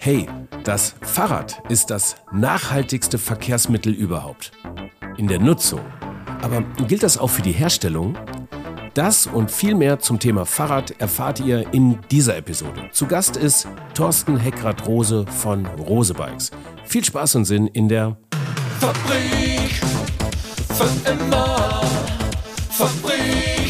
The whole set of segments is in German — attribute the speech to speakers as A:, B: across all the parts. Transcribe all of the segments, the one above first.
A: Hey, das Fahrrad ist das nachhaltigste Verkehrsmittel überhaupt. In der Nutzung. Aber gilt das auch für die Herstellung? Das und viel mehr zum Thema Fahrrad erfahrt ihr in dieser Episode. Zu Gast ist Thorsten Heckrad-Rose von Rose Bikes. Viel Spaß und Sinn in der
B: Fabrik für immer. Fabrik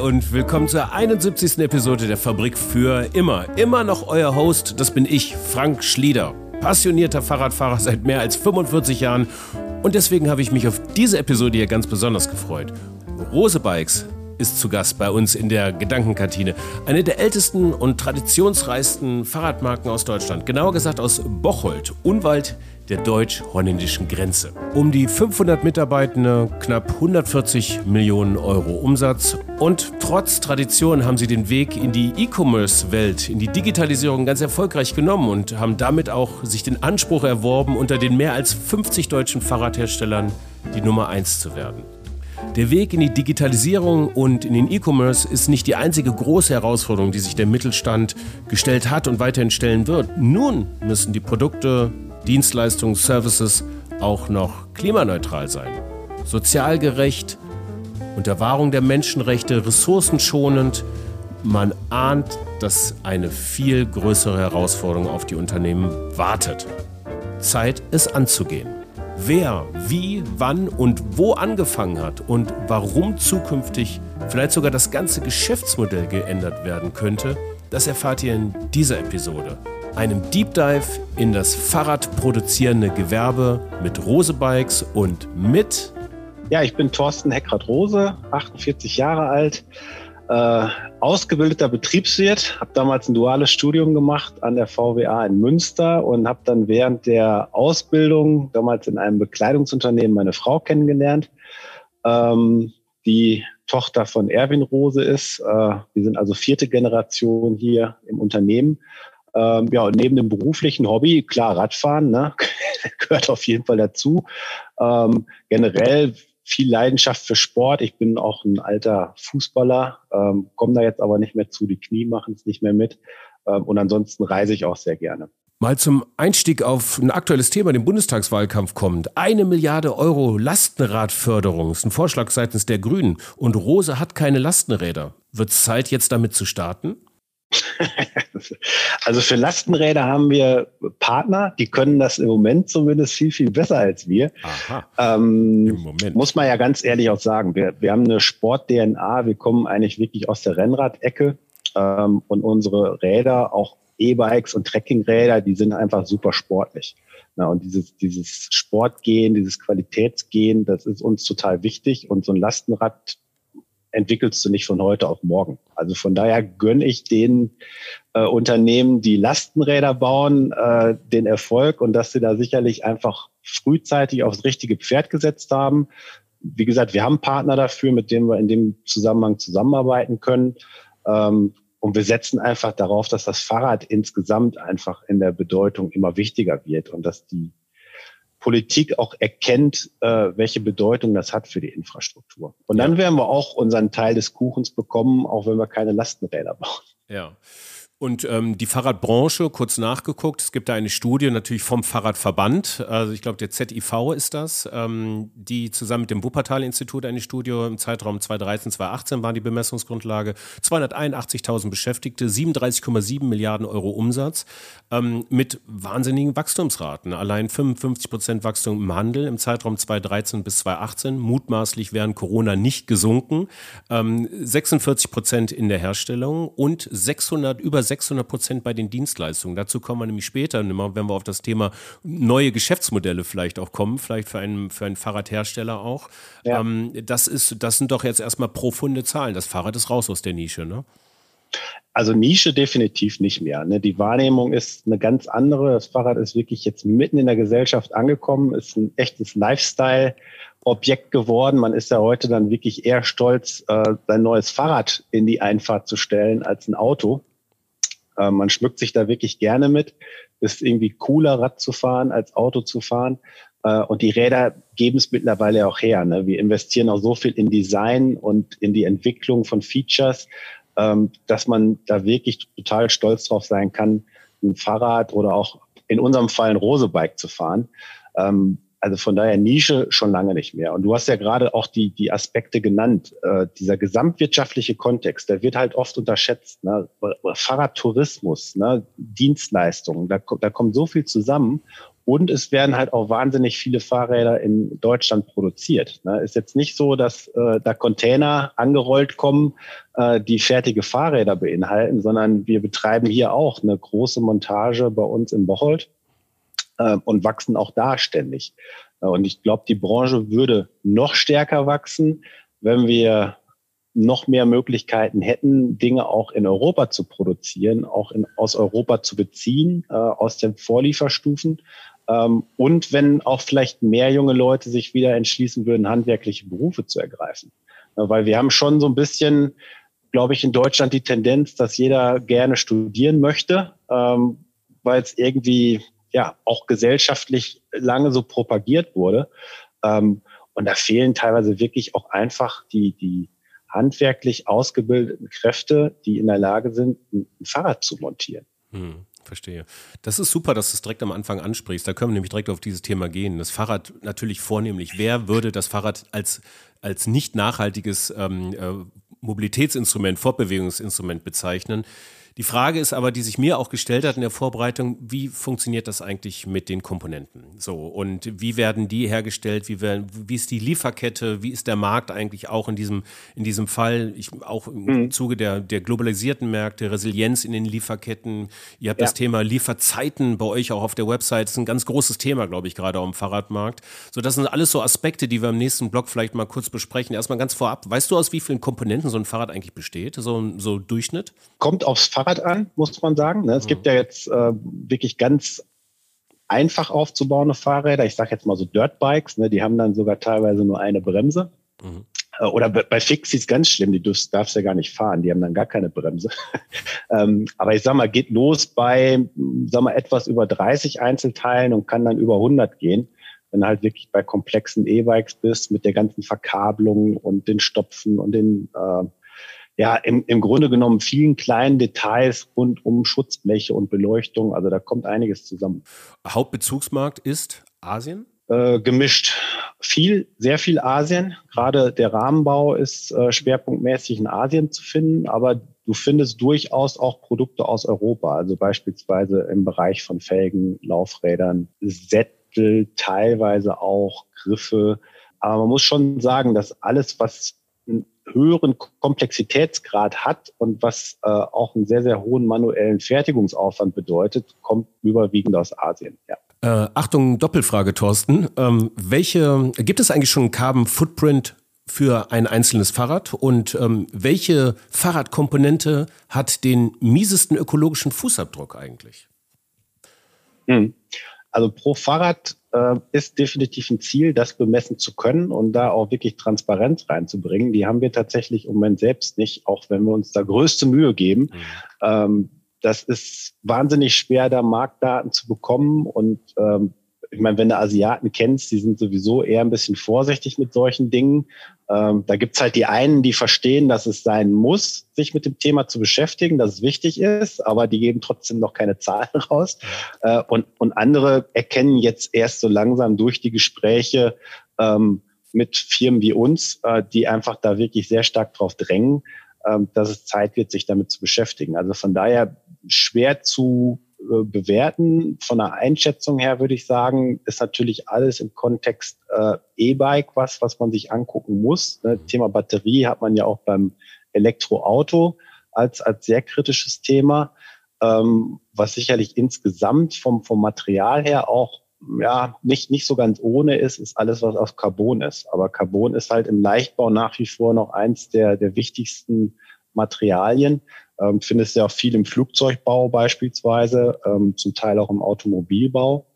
A: und willkommen zur 71. Episode der Fabrik für immer. Immer noch euer Host, das bin ich, Frank Schlieder. Passionierter Fahrradfahrer seit mehr als 45 Jahren und deswegen habe ich mich auf diese Episode hier ganz besonders gefreut. Rose Bikes ist zu Gast bei uns in der Gedankenkantine. Eine der ältesten und traditionsreichsten Fahrradmarken aus Deutschland. Genauer gesagt aus Bocholt, Unwald der deutsch-holländischen Grenze. Um die 500 Mitarbeitende, knapp 140 Millionen Euro Umsatz. Und trotz Tradition haben sie den Weg in die E-Commerce-Welt, in die Digitalisierung ganz erfolgreich genommen und haben damit auch sich den Anspruch erworben, unter den mehr als 50 deutschen Fahrradherstellern die Nummer 1 zu werden. Der Weg in die Digitalisierung und in den E-Commerce ist nicht die einzige große Herausforderung, die sich der Mittelstand gestellt hat und weiterhin stellen wird. Nun müssen die Produkte, Dienstleistungen, Services auch noch klimaneutral sein, sozial gerecht, unter Wahrung der Menschenrechte, ressourcenschonend. Man ahnt, dass eine viel größere Herausforderung auf die Unternehmen wartet. Zeit, es anzugehen. Wer, wie, wann und wo angefangen hat und warum zukünftig vielleicht sogar das ganze Geschäftsmodell geändert werden könnte, das erfahrt ihr in dieser Episode einem Deep Dive in das Fahrradproduzierende Gewerbe mit Rose Bikes und mit.
C: Ja, ich bin Thorsten Heckrad-Rose, 48 Jahre alt, äh, ausgebildeter Betriebswirt, habe damals ein duales Studium gemacht an der VWA in Münster und habe dann während der Ausbildung damals in einem Bekleidungsunternehmen meine Frau kennengelernt, ähm, die Tochter von Erwin Rose ist. Äh, wir sind also vierte Generation hier im Unternehmen ähm, ja, und neben dem beruflichen Hobby, klar, Radfahren, ne, gehört auf jeden Fall dazu. Ähm, generell viel Leidenschaft für Sport. Ich bin auch ein alter Fußballer, ähm, komme da jetzt aber nicht mehr zu, die Knie machen es nicht mehr mit. Ähm, und ansonsten reise ich auch sehr gerne.
A: Mal zum Einstieg auf ein aktuelles Thema, den Bundestagswahlkampf kommt. Eine Milliarde Euro Lastenradförderung ist ein Vorschlag seitens der Grünen. Und Rose hat keine Lastenräder. Wird es Zeit, jetzt damit zu starten?
C: also für Lastenräder haben wir Partner, die können das im Moment zumindest viel, viel besser als wir. Aha. Ähm, Im Moment. Muss man ja ganz ehrlich auch sagen. Wir, wir haben eine Sport-DNA, wir kommen eigentlich wirklich aus der Rennradecke ähm, und unsere Räder, auch E-Bikes und Trekkingräder, die sind einfach super sportlich. Na, und dieses, dieses Sportgehen, dieses Qualitätsgehen, das ist uns total wichtig. Und so ein Lastenrad entwickelst du nicht von heute auf morgen. Also von daher gönne ich den äh, Unternehmen, die Lastenräder bauen, äh, den Erfolg und dass sie da sicherlich einfach frühzeitig aufs richtige Pferd gesetzt haben. Wie gesagt, wir haben Partner dafür, mit denen wir in dem Zusammenhang zusammenarbeiten können. Ähm, und wir setzen einfach darauf, dass das Fahrrad insgesamt einfach in der Bedeutung immer wichtiger wird und dass die Politik auch erkennt, äh, welche Bedeutung das hat für die Infrastruktur. Und dann werden wir auch unseren Teil des Kuchens bekommen, auch wenn wir keine Lastenräder bauen.
A: Ja. Und ähm, die Fahrradbranche, kurz nachgeguckt, es gibt da eine Studie natürlich vom Fahrradverband, also ich glaube der ZIV ist das, ähm, die zusammen mit dem Wuppertal-Institut eine Studie im Zeitraum 2013, 2018 war die Bemessungsgrundlage, 281.000 Beschäftigte, 37,7 Milliarden Euro Umsatz ähm, mit wahnsinnigen Wachstumsraten. Allein 55 Prozent Wachstum im Handel im Zeitraum 2013 bis 2018, mutmaßlich während Corona nicht gesunken, ähm, 46 Prozent in der Herstellung und 600 über 600 Prozent bei den Dienstleistungen. Dazu kommen wir nämlich später, wenn wir auf das Thema neue Geschäftsmodelle vielleicht auch kommen, vielleicht für einen, für einen Fahrradhersteller auch. Ja. Ähm, das, ist, das sind doch jetzt erstmal profunde Zahlen. Das Fahrrad ist raus aus der Nische, ne?
C: Also Nische definitiv nicht mehr. Ne? Die Wahrnehmung ist eine ganz andere. Das Fahrrad ist wirklich jetzt mitten in der Gesellschaft angekommen, ist ein echtes Lifestyle-Objekt geworden. Man ist ja heute dann wirklich eher stolz, äh, sein neues Fahrrad in die Einfahrt zu stellen als ein Auto. Äh, man schmückt sich da wirklich gerne mit. Ist irgendwie cooler, Rad zu fahren, als Auto zu fahren. Äh, und die Räder geben es mittlerweile auch her. Ne? Wir investieren auch so viel in Design und in die Entwicklung von Features, ähm, dass man da wirklich total stolz drauf sein kann, ein Fahrrad oder auch in unserem Fall ein Rosebike zu fahren. Ähm, also von daher Nische schon lange nicht mehr. Und du hast ja gerade auch die, die Aspekte genannt. Äh, dieser gesamtwirtschaftliche Kontext, der wird halt oft unterschätzt. Ne? Fahrradtourismus, ne? Dienstleistungen, da, da kommt so viel zusammen. Und es werden halt auch wahnsinnig viele Fahrräder in Deutschland produziert. Ne? Ist jetzt nicht so, dass äh, da Container angerollt kommen, äh, die fertige Fahrräder beinhalten, sondern wir betreiben hier auch eine große Montage bei uns in Bocholt äh, und wachsen auch da ständig. Äh, und ich glaube, die Branche würde noch stärker wachsen, wenn wir noch mehr Möglichkeiten hätten, Dinge auch in Europa zu produzieren, auch in, aus Europa zu beziehen, äh, aus den Vorlieferstufen. Ähm, und wenn auch vielleicht mehr junge Leute sich wieder entschließen würden, handwerkliche Berufe zu ergreifen. Äh, weil wir haben schon so ein bisschen, glaube ich, in Deutschland die Tendenz, dass jeder gerne studieren möchte, ähm, weil es irgendwie ja auch gesellschaftlich lange so propagiert wurde. Ähm, und da fehlen teilweise wirklich auch einfach die, die handwerklich ausgebildeten Kräfte, die in der Lage sind, ein Fahrrad zu montieren.
A: Hm, verstehe. Das ist super, dass du es direkt am Anfang ansprichst. Da können wir nämlich direkt auf dieses Thema gehen. Das Fahrrad natürlich vornehmlich. Wer würde das Fahrrad als, als nicht nachhaltiges ähm, äh, Mobilitätsinstrument, Fortbewegungsinstrument bezeichnen? Die Frage ist aber, die sich mir auch gestellt hat in der Vorbereitung, wie funktioniert das eigentlich mit den Komponenten? So, und wie werden die hergestellt? Wie, werden, wie ist die Lieferkette? Wie ist der Markt eigentlich auch in diesem, in diesem Fall? Ich, auch im mhm. Zuge der, der globalisierten Märkte, Resilienz in den Lieferketten. Ihr habt ja. das Thema Lieferzeiten bei euch auch auf der Website. Das ist ein ganz großes Thema, glaube ich, gerade auch im Fahrradmarkt. So, das sind alles so Aspekte, die wir im nächsten Blog vielleicht mal kurz besprechen. Erstmal ganz vorab. Weißt du, aus wie vielen Komponenten so ein Fahrrad eigentlich besteht? So, so Durchschnitt?
C: Kommt aufs Fahrrad Fahrrad an, muss man sagen. Ne? Es gibt ja jetzt äh, wirklich ganz einfach aufzubauende Fahrräder. Ich sage jetzt mal so Dirtbikes, ne? die haben dann sogar teilweise nur eine Bremse. Mhm. Äh, oder bei Fix ist es ganz schlimm, die darfst, darfst ja gar nicht fahren, die haben dann gar keine Bremse. ähm, aber ich sag mal, geht los bei, sag mal, etwas über 30 Einzelteilen und kann dann über 100 gehen. Wenn du halt wirklich bei komplexen E-Bikes bist, mit der ganzen Verkabelung und den Stopfen und den äh, ja, im, im Grunde genommen vielen kleinen Details rund um Schutzbleche und Beleuchtung. Also da kommt einiges zusammen.
A: Hauptbezugsmarkt ist Asien?
C: Äh, gemischt. Viel, sehr viel Asien. Gerade der Rahmenbau ist äh, schwerpunktmäßig in Asien zu finden, aber du findest durchaus auch Produkte aus Europa, also beispielsweise im Bereich von Felgen, Laufrädern, Sättel, teilweise auch Griffe. Aber man muss schon sagen, dass alles, was höheren Komplexitätsgrad hat und was äh, auch einen sehr, sehr hohen manuellen Fertigungsaufwand bedeutet, kommt überwiegend aus Asien. Ja.
A: Äh, Achtung, Doppelfrage, Thorsten. Ähm, welche, gibt es eigentlich schon einen Carbon Footprint für ein einzelnes Fahrrad und ähm, welche Fahrradkomponente hat den miesesten ökologischen Fußabdruck eigentlich?
C: Hm. Also pro Fahrrad ist definitiv ein Ziel, das bemessen zu können und da auch wirklich Transparenz reinzubringen. Die haben wir tatsächlich im Moment selbst nicht, auch wenn wir uns da größte Mühe geben. Mhm. Ähm, das ist wahnsinnig schwer, da Marktdaten zu bekommen und ähm, ich meine, wenn du Asiaten kennst, die sind sowieso eher ein bisschen vorsichtig mit solchen Dingen. Ähm, da gibt's halt die einen, die verstehen, dass es sein muss, sich mit dem Thema zu beschäftigen, dass es wichtig ist, aber die geben trotzdem noch keine Zahlen raus. Äh, und, und andere erkennen jetzt erst so langsam durch die Gespräche ähm, mit Firmen wie uns, äh, die einfach da wirklich sehr stark drauf drängen, äh, dass es Zeit wird, sich damit zu beschäftigen. Also von daher schwer zu äh, bewerten. Von der Einschätzung her würde ich sagen, ist natürlich alles im Kontext äh, E-Bike was, was man sich angucken muss. Ne? Thema Batterie hat man ja auch beim Elektroauto als, als sehr kritisches Thema, ähm, was sicherlich insgesamt vom, vom Material her auch ja, nicht, nicht so ganz ohne ist, ist alles, was aus Carbon ist. Aber Carbon ist halt im Leichtbau nach wie vor noch eins der, der wichtigsten Materialien. Ähm, findest du ja viel im Flugzeugbau beispielsweise, ähm, zum Teil auch im Automobilbau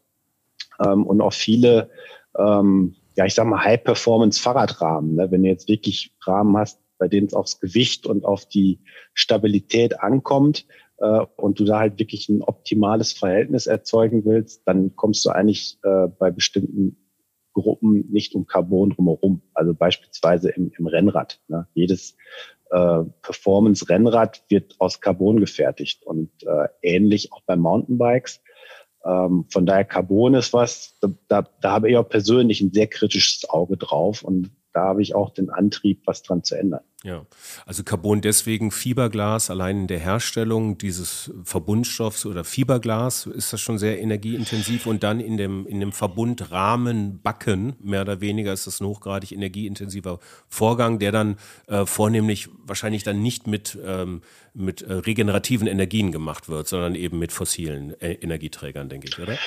C: ähm, und auch viele, ähm, ja, ich sag mal, High-Performance-Fahrradrahmen. Ne? Wenn du jetzt wirklich Rahmen hast, bei denen es aufs Gewicht und auf die Stabilität ankommt, äh, und du da halt wirklich ein optimales Verhältnis erzeugen willst, dann kommst du eigentlich äh, bei bestimmten Gruppen nicht um Carbon drumherum. Also beispielsweise im, im Rennrad. Ne? Jedes äh, Performance-Rennrad wird aus Carbon gefertigt und äh, ähnlich auch bei Mountainbikes. Ähm, von daher Carbon ist was, da, da, da habe ich auch persönlich ein sehr kritisches Auge drauf und da habe ich auch den Antrieb, was dran zu ändern.
A: Ja, also Carbon deswegen Fiberglas allein in der Herstellung dieses Verbundstoffs oder Fiberglas ist das schon sehr energieintensiv und dann in dem, in dem Verbundrahmen backen, mehr oder weniger ist das ein hochgradig energieintensiver Vorgang, der dann äh, vornehmlich wahrscheinlich dann nicht mit, ähm, mit äh, regenerativen Energien gemacht wird, sondern eben mit fossilen äh, Energieträgern, denke ich, oder?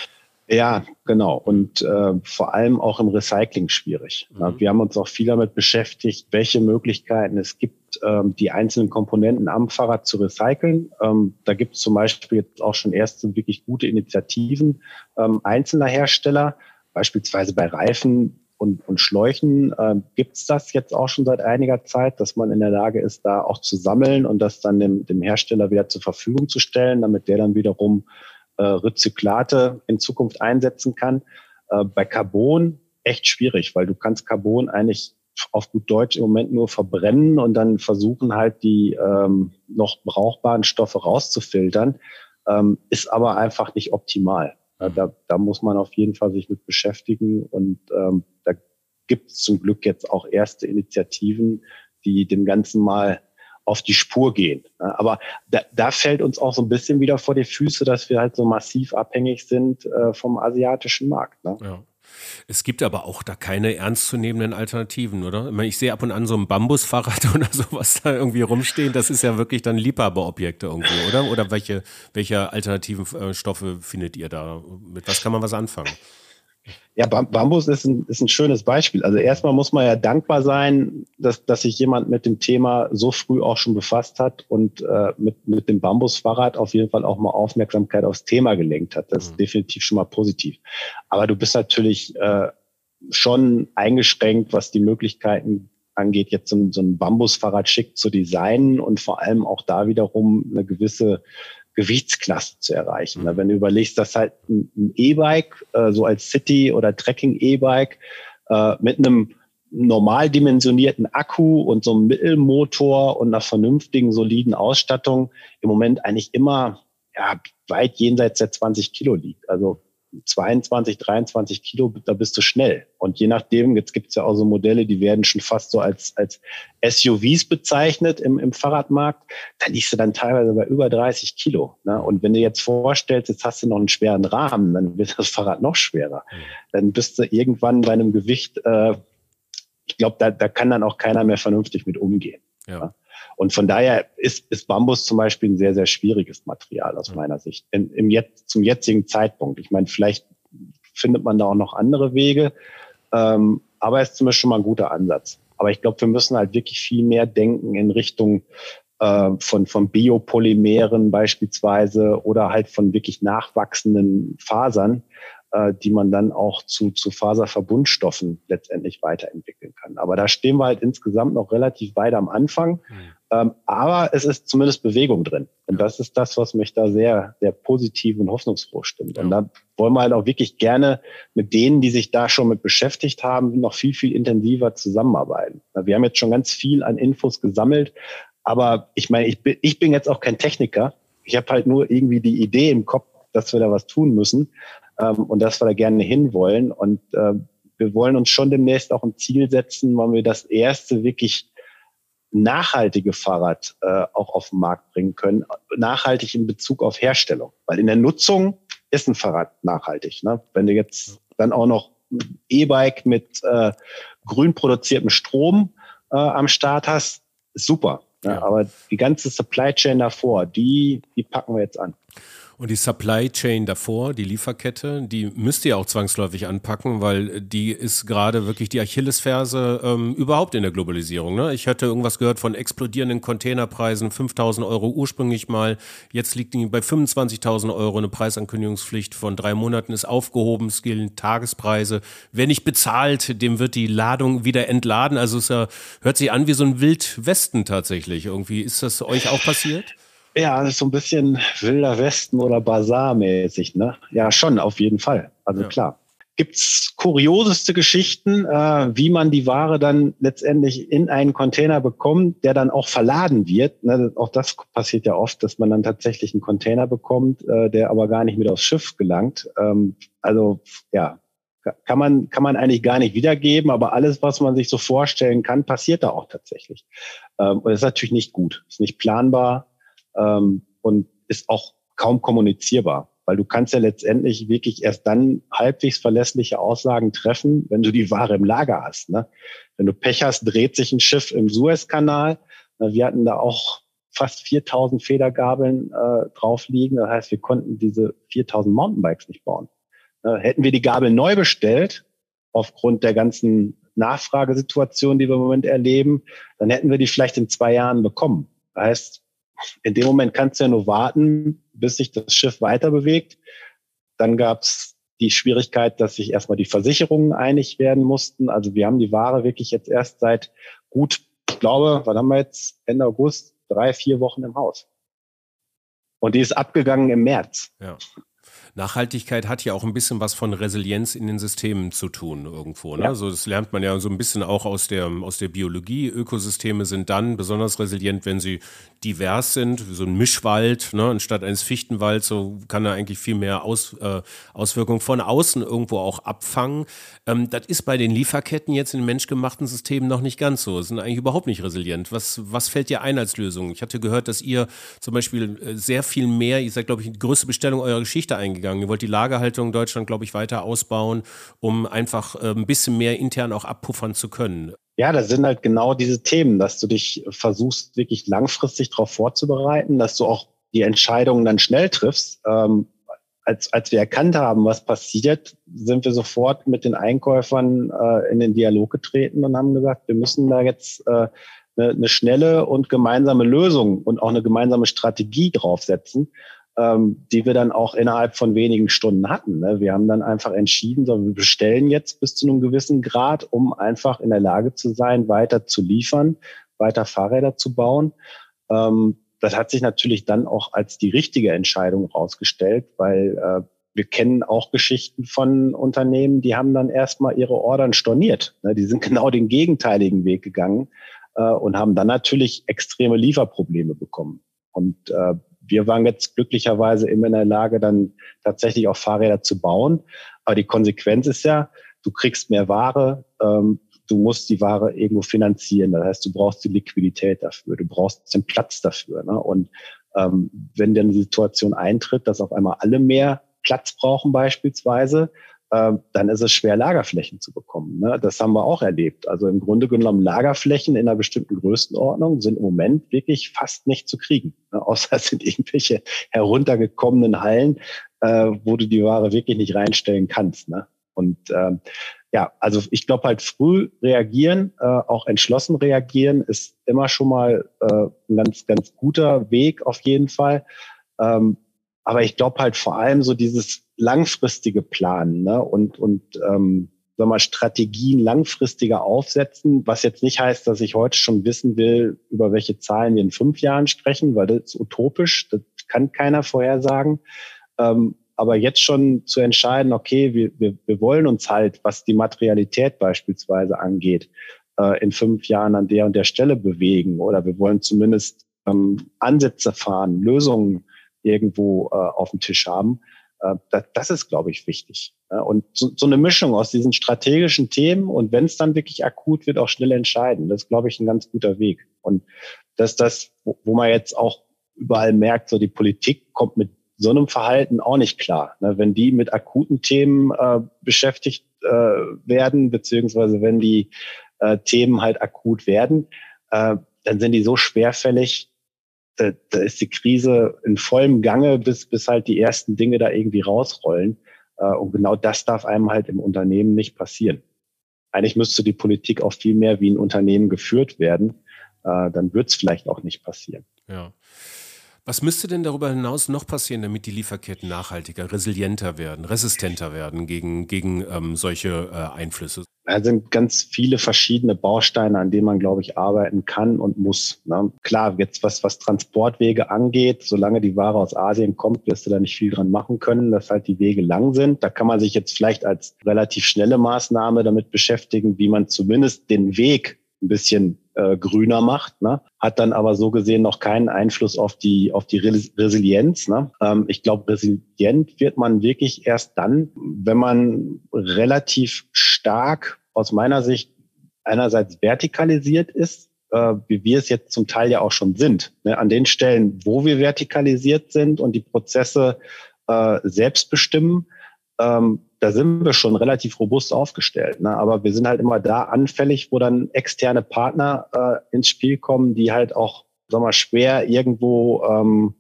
C: Ja, genau. Und äh, vor allem auch im Recycling schwierig. Mhm. Wir haben uns auch viel damit beschäftigt, welche Möglichkeiten es gibt, ähm, die einzelnen Komponenten am Fahrrad zu recyceln. Ähm, da gibt es zum Beispiel jetzt auch schon erste wirklich gute Initiativen ähm, einzelner Hersteller, beispielsweise bei Reifen und, und Schläuchen äh, gibt es das jetzt auch schon seit einiger Zeit, dass man in der Lage ist, da auch zu sammeln und das dann dem, dem Hersteller wieder zur Verfügung zu stellen, damit der dann wiederum äh, Rezyklate in Zukunft einsetzen kann. Äh, bei Carbon echt schwierig, weil du kannst Carbon eigentlich auf gut Deutsch im Moment nur verbrennen und dann versuchen halt die ähm, noch brauchbaren Stoffe rauszufiltern, ähm, ist aber einfach nicht optimal. Da, da muss man auf jeden Fall sich mit beschäftigen und ähm, da gibt es zum Glück jetzt auch erste Initiativen, die dem Ganzen mal auf die Spur gehen. Aber da, da fällt uns auch so ein bisschen wieder vor die Füße, dass wir halt so massiv abhängig sind äh, vom asiatischen Markt. Ne?
A: Ja. Es gibt aber auch da keine ernstzunehmenden Alternativen, oder? Ich, meine, ich sehe ab und an so ein Bambusfahrrad oder sowas da irgendwie rumstehen. Das ist ja wirklich dann Liebhaberobjekte irgendwie, oder? Oder welche, welche alternativen äh, Stoffe findet ihr da? Mit was kann man was anfangen?
C: Ja, Bambus ist ein, ist ein schönes Beispiel. Also erstmal muss man ja dankbar sein, dass, dass sich jemand mit dem Thema so früh auch schon befasst hat und äh, mit, mit dem Bambusfahrrad auf jeden Fall auch mal Aufmerksamkeit aufs Thema gelenkt hat. Das ist mhm. definitiv schon mal positiv. Aber du bist natürlich äh, schon eingeschränkt, was die Möglichkeiten angeht, jetzt so so ein Bambusfahrrad schick zu designen und vor allem auch da wiederum eine gewisse Gewichtsklasse zu erreichen. Mhm. Wenn du überlegst, dass halt ein E-Bike, äh, so als City- oder Trekking-E-Bike, äh, mit einem normal dimensionierten Akku und so einem Mittelmotor und einer vernünftigen, soliden Ausstattung im Moment eigentlich immer ja, weit jenseits der 20 Kilo liegt. Also 22, 23 Kilo, da bist du schnell. Und je nachdem, jetzt gibt es ja auch so Modelle, die werden schon fast so als, als SUVs bezeichnet im, im Fahrradmarkt. Da liegst du dann teilweise bei über 30 Kilo. Ne? Und wenn du jetzt vorstellst, jetzt hast du noch einen schweren Rahmen, dann wird das Fahrrad noch schwerer. Mhm. Dann bist du irgendwann bei einem Gewicht, äh, ich glaube, da, da kann dann auch keiner mehr vernünftig mit umgehen. Ja. Ne? Und von daher ist, ist Bambus zum Beispiel ein sehr, sehr schwieriges Material aus meiner Sicht. In, im jetzt, zum jetzigen Zeitpunkt. Ich meine, vielleicht findet man da auch noch andere Wege. Ähm, aber es ist zumindest schon mal ein guter Ansatz. Aber ich glaube, wir müssen halt wirklich viel mehr denken in Richtung äh, von, von Biopolymeren beispielsweise oder halt von wirklich nachwachsenden Fasern, äh, die man dann auch zu, zu Faserverbundstoffen letztendlich weiterentwickeln kann. Aber da stehen wir halt insgesamt noch relativ weit am Anfang. Mhm. Ähm, aber es ist zumindest Bewegung drin. Und das ist das, was mich da sehr, sehr positiv und hoffnungsfroh stimmt. Und da wollen wir halt auch wirklich gerne mit denen, die sich da schon mit beschäftigt haben, noch viel, viel intensiver zusammenarbeiten. Wir haben jetzt schon ganz viel an Infos gesammelt. Aber ich meine, ich bin, ich bin jetzt auch kein Techniker. Ich habe halt nur irgendwie die Idee im Kopf, dass wir da was tun müssen ähm, und dass wir da gerne hinwollen. Und äh, wir wollen uns schon demnächst auch ein Ziel setzen, weil wir das erste wirklich nachhaltige Fahrrad äh, auch auf den Markt bringen können. Nachhaltig in Bezug auf Herstellung. Weil in der Nutzung ist ein Fahrrad nachhaltig. Ne? Wenn du jetzt dann auch noch E-Bike mit äh, grün produziertem Strom äh, am Start hast, super. Ne? Ja. Aber die ganze Supply Chain davor, die, die packen wir jetzt an.
A: Und die Supply Chain davor, die Lieferkette, die müsst ihr auch zwangsläufig anpacken, weil die ist gerade wirklich die Achillesferse ähm, überhaupt in der Globalisierung. Ne? Ich hatte irgendwas gehört von explodierenden Containerpreisen, 5000 Euro ursprünglich mal. Jetzt liegt die bei 25.000 Euro. Eine Preisankündigungspflicht von drei Monaten ist aufgehoben. Es gilt Tagespreise. Wer nicht bezahlt, dem wird die Ladung wieder entladen. Also es hört sich an wie so ein Wildwesten tatsächlich. Irgendwie ist das euch auch passiert?
C: Ja, das ist so ein bisschen Wilder Westen oder Bazar-mäßig, ne? Ja, schon, auf jeden Fall. Also ja. klar. Gibt's kurioseste Geschichten, äh, wie man die Ware dann letztendlich in einen Container bekommt, der dann auch verladen wird. Ne? Auch das passiert ja oft, dass man dann tatsächlich einen Container bekommt, äh, der aber gar nicht mit aufs Schiff gelangt. Ähm, also ja, kann man, kann man eigentlich gar nicht wiedergeben, aber alles, was man sich so vorstellen kann, passiert da auch tatsächlich. Ähm, und das ist natürlich nicht gut, ist nicht planbar ähm, und ist auch kaum kommunizierbar, weil du kannst ja letztendlich wirklich erst dann halbwegs verlässliche Aussagen treffen, wenn du die Ware im Lager hast. Ne? Wenn du Pech hast, dreht sich ein Schiff im Suezkanal. Wir hatten da auch fast 4000 Federgabeln äh, drauf liegen. Das heißt, wir konnten diese 4000 Mountainbikes nicht bauen. Äh, hätten wir die Gabel neu bestellt, aufgrund der ganzen Nachfragesituation, die wir im Moment erleben, dann hätten wir die vielleicht in zwei Jahren bekommen. Das heißt, in dem Moment kannst du ja nur warten, bis sich das Schiff weiter bewegt. Dann gab es die Schwierigkeit, dass sich erstmal die Versicherungen einig werden mussten. Also wir haben die Ware wirklich jetzt erst seit gut, ich glaube, wann haben wir jetzt? Ende August, drei, vier Wochen im Haus. Und die ist abgegangen im März.
A: Ja. Nachhaltigkeit hat ja auch ein bisschen was von Resilienz in den Systemen zu tun irgendwo. Ne? Ja. Also das lernt man ja so ein bisschen auch aus der, aus der Biologie. Ökosysteme sind dann besonders resilient, wenn sie divers sind, so ein Mischwald, ne? anstatt eines Fichtenwalds, so kann er eigentlich viel mehr Aus, äh, Auswirkungen von außen irgendwo auch abfangen. Ähm, das ist bei den Lieferketten jetzt in menschgemachten Systemen noch nicht ganz so. Sind eigentlich überhaupt nicht resilient. Was, was fällt dir ein als Lösung? Ich hatte gehört, dass ihr zum Beispiel äh, sehr viel mehr, ihr seid, glaube ich, die größte Bestellung eurer Geschichte eingegangen gegangen. Ihr wollt die Lagerhaltung in Deutschland, glaube ich, weiter ausbauen, um einfach äh, ein bisschen mehr intern auch abpuffern zu können.
C: Ja, das sind halt genau diese Themen, dass du dich versuchst, wirklich langfristig darauf vorzubereiten, dass du auch die Entscheidungen dann schnell triffst. Ähm, als, als wir erkannt haben, was passiert, sind wir sofort mit den Einkäufern äh, in den Dialog getreten und haben gesagt, wir müssen da jetzt äh, eine, eine schnelle und gemeinsame Lösung und auch eine gemeinsame Strategie draufsetzen ähm, die wir dann auch innerhalb von wenigen Stunden hatten. Ne? Wir haben dann einfach entschieden, so, wir bestellen jetzt bis zu einem gewissen Grad, um einfach in der Lage zu sein, weiter zu liefern, weiter Fahrräder zu bauen. Ähm, das hat sich natürlich dann auch als die richtige Entscheidung herausgestellt, weil äh, wir kennen auch Geschichten von Unternehmen, die haben dann erstmal ihre Ordern storniert. Ne? Die sind genau den gegenteiligen Weg gegangen äh, und haben dann natürlich extreme Lieferprobleme bekommen. Und äh, wir waren jetzt glücklicherweise immer in der Lage, dann tatsächlich auch Fahrräder zu bauen. Aber die Konsequenz ist ja, du kriegst mehr Ware, ähm, du musst die Ware irgendwo finanzieren. Das heißt, du brauchst die Liquidität dafür, du brauchst den Platz dafür. Ne? Und ähm, wenn dann die Situation eintritt, dass auf einmal alle mehr Platz brauchen beispielsweise, dann ist es schwer, Lagerflächen zu bekommen. Ne? Das haben wir auch erlebt. Also im Grunde genommen Lagerflächen in einer bestimmten Größenordnung sind im Moment wirklich fast nicht zu kriegen. Ne? Außer es sind irgendwelche heruntergekommenen Hallen, äh, wo du die Ware wirklich nicht reinstellen kannst. Ne? Und ähm, ja, also ich glaube halt früh reagieren, äh, auch entschlossen reagieren, ist immer schon mal äh, ein ganz, ganz guter Weg auf jeden Fall. Ähm, aber ich glaube halt vor allem so dieses langfristige Planen ne? und, und ähm, sag mal, Strategien langfristiger aufsetzen, was jetzt nicht heißt, dass ich heute schon wissen will, über welche Zahlen wir in fünf Jahren sprechen, weil das ist utopisch, das kann keiner vorhersagen. Ähm, aber jetzt schon zu entscheiden, okay, wir, wir, wir wollen uns halt, was die Materialität beispielsweise angeht, äh, in fünf Jahren an der und der Stelle bewegen oder wir wollen zumindest ähm, Ansätze fahren, Lösungen irgendwo äh, auf dem Tisch haben. Äh, das, ist, glaube ich, wichtig. Und so, eine Mischung aus diesen strategischen Themen und wenn es dann wirklich akut wird, auch schnell entscheiden. Das ist, glaube ich, ein ganz guter Weg. Und das ist das, wo, man jetzt auch überall merkt, so die Politik kommt mit so einem Verhalten auch nicht klar. Ne? Wenn die mit akuten Themen äh, beschäftigt äh, werden, beziehungsweise wenn die Themen halt akut werden, dann sind die so schwerfällig, da, da ist die Krise in vollem Gange, bis, bis halt die ersten Dinge da irgendwie rausrollen. Äh, und genau das darf einem halt im Unternehmen nicht passieren. Eigentlich müsste die Politik auch viel mehr wie ein Unternehmen geführt werden. Äh, dann wird es vielleicht auch nicht passieren.
A: Ja. Was müsste denn darüber hinaus noch passieren, damit die Lieferketten nachhaltiger, resilienter werden, resistenter werden gegen, gegen ähm, solche äh, Einflüsse?
C: Da sind ganz viele verschiedene Bausteine, an denen man, glaube ich, arbeiten kann und muss. Ne? Klar, jetzt was, was Transportwege angeht, solange die Ware aus Asien kommt, wirst du da nicht viel dran machen können, dass halt die Wege lang sind. Da kann man sich jetzt vielleicht als relativ schnelle Maßnahme damit beschäftigen, wie man zumindest den Weg ein bisschen äh, grüner macht, ne? hat dann aber so gesehen noch keinen Einfluss auf die auf die Resilienz. Ne? Ähm, ich glaube, resilient wird man wirklich erst dann, wenn man relativ stark aus meiner Sicht einerseits vertikalisiert ist, äh, wie wir es jetzt zum Teil ja auch schon sind. Ne? An den Stellen, wo wir vertikalisiert sind und die Prozesse äh, selbst bestimmen, ähm, da sind wir schon relativ robust aufgestellt. Ne? Aber wir sind halt immer da anfällig, wo dann externe Partner äh, ins Spiel kommen, die halt auch, sag mal, schwer irgendwo, ähm,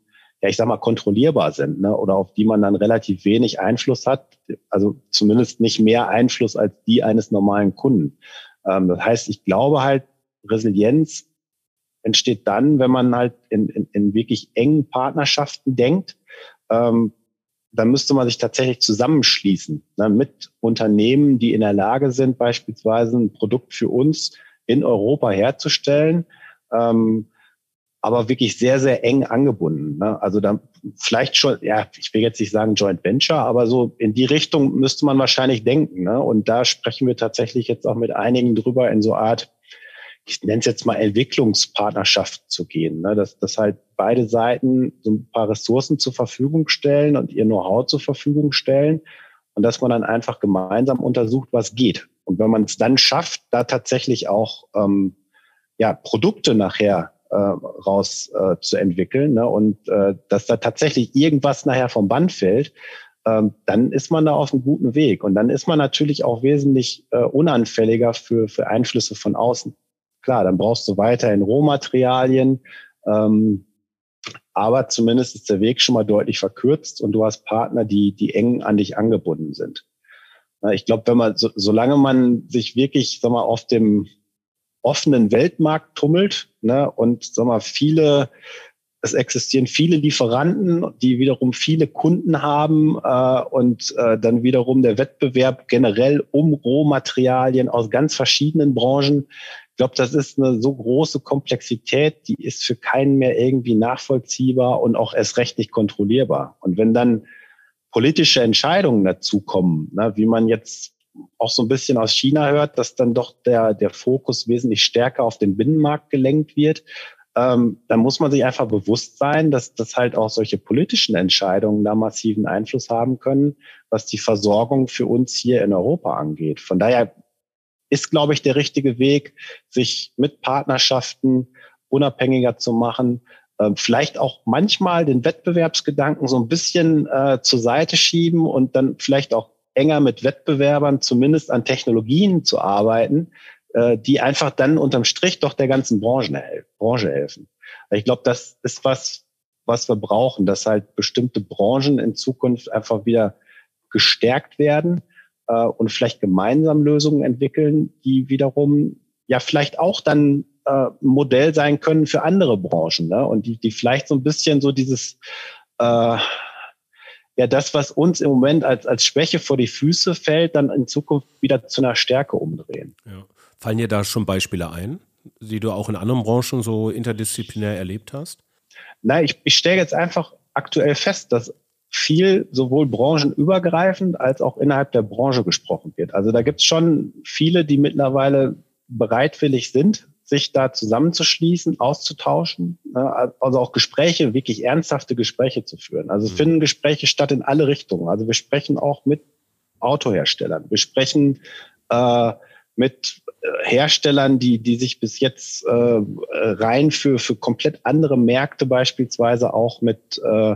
C: ja, ich sag mal, kontrollierbar sind, ne? oder auf die man dann relativ wenig Einfluss hat. Also zumindest nicht mehr Einfluss als die eines normalen Kunden. Ähm, das heißt, ich glaube halt, Resilienz entsteht dann, wenn man halt in, in, in wirklich engen Partnerschaften denkt. Ähm, dann müsste man sich tatsächlich zusammenschließen ne, mit Unternehmen, die in der Lage sind, beispielsweise ein Produkt für uns in Europa herzustellen, ähm, aber wirklich sehr, sehr eng angebunden. Ne? Also dann vielleicht schon, ja, ich will jetzt nicht sagen Joint Venture, aber so in die Richtung müsste man wahrscheinlich denken. Ne? Und da sprechen wir tatsächlich jetzt auch mit einigen drüber in so Art ich nenne es jetzt mal Entwicklungspartnerschaft zu gehen, ne? dass, dass halt beide Seiten so ein paar Ressourcen zur Verfügung stellen und ihr Know-how zur Verfügung stellen und dass man dann einfach gemeinsam untersucht, was geht. Und wenn man es dann schafft, da tatsächlich auch ähm, ja, Produkte nachher äh, raus äh, zu entwickeln ne? und äh, dass da tatsächlich irgendwas nachher vom Band fällt, ähm, dann ist man da auf einem guten Weg. Und dann ist man natürlich auch wesentlich äh, unanfälliger für, für Einflüsse von außen. Klar, dann brauchst du weiterhin Rohmaterialien, ähm, aber zumindest ist der Weg schon mal deutlich verkürzt und du hast Partner, die, die eng an dich angebunden sind. Ich glaube, wenn man, so, solange man sich wirklich, sag mal, auf dem offenen Weltmarkt tummelt, ne, und sag mal, viele, es existieren viele Lieferanten, die wiederum viele Kunden haben äh, und äh, dann wiederum der Wettbewerb generell um Rohmaterialien aus ganz verschiedenen Branchen ich glaube, das ist eine so große Komplexität, die ist für keinen mehr irgendwie nachvollziehbar und auch erst recht nicht kontrollierbar. Und wenn dann politische Entscheidungen dazu kommen, ne, wie man jetzt auch so ein bisschen aus China hört, dass dann doch der, der Fokus wesentlich stärker auf den Binnenmarkt gelenkt wird, ähm, dann muss man sich einfach bewusst sein, dass, dass halt auch solche politischen Entscheidungen da massiven Einfluss haben können, was die Versorgung für uns hier in Europa angeht. Von daher ist, glaube ich, der richtige Weg, sich mit Partnerschaften unabhängiger zu machen, äh, vielleicht auch manchmal den Wettbewerbsgedanken so ein bisschen äh, zur Seite schieben und dann vielleicht auch enger mit Wettbewerbern zumindest an Technologien zu arbeiten, äh, die einfach dann unterm Strich doch der ganzen Branche, Branche helfen. Ich glaube, das ist was, was wir brauchen, dass halt bestimmte Branchen in Zukunft einfach wieder gestärkt werden äh, und vielleicht gemeinsam Lösungen entwickeln, die wiederum ja vielleicht auch dann äh, Modell sein können für andere Branchen ne? und die, die vielleicht so ein bisschen so dieses äh, ja das, was uns im Moment als, als Schwäche vor die Füße fällt, dann in Zukunft wieder zu einer Stärke umdrehen.
A: Ja. Fallen dir da schon Beispiele ein, die du auch in anderen Branchen so interdisziplinär erlebt hast?
C: Nein, ich, ich stelle jetzt einfach aktuell fest, dass viel sowohl branchenübergreifend als auch innerhalb der Branche gesprochen wird. Also da gibt es schon viele, die mittlerweile bereitwillig sind, sich da zusammenzuschließen, auszutauschen, ne, also auch Gespräche, wirklich ernsthafte Gespräche zu führen. Also es mhm. finden Gespräche statt in alle Richtungen. Also wir sprechen auch mit Autoherstellern, wir sprechen äh, mit äh, Herstellern, die, die sich bis jetzt äh, rein für, für komplett andere Märkte beispielsweise auch mit äh,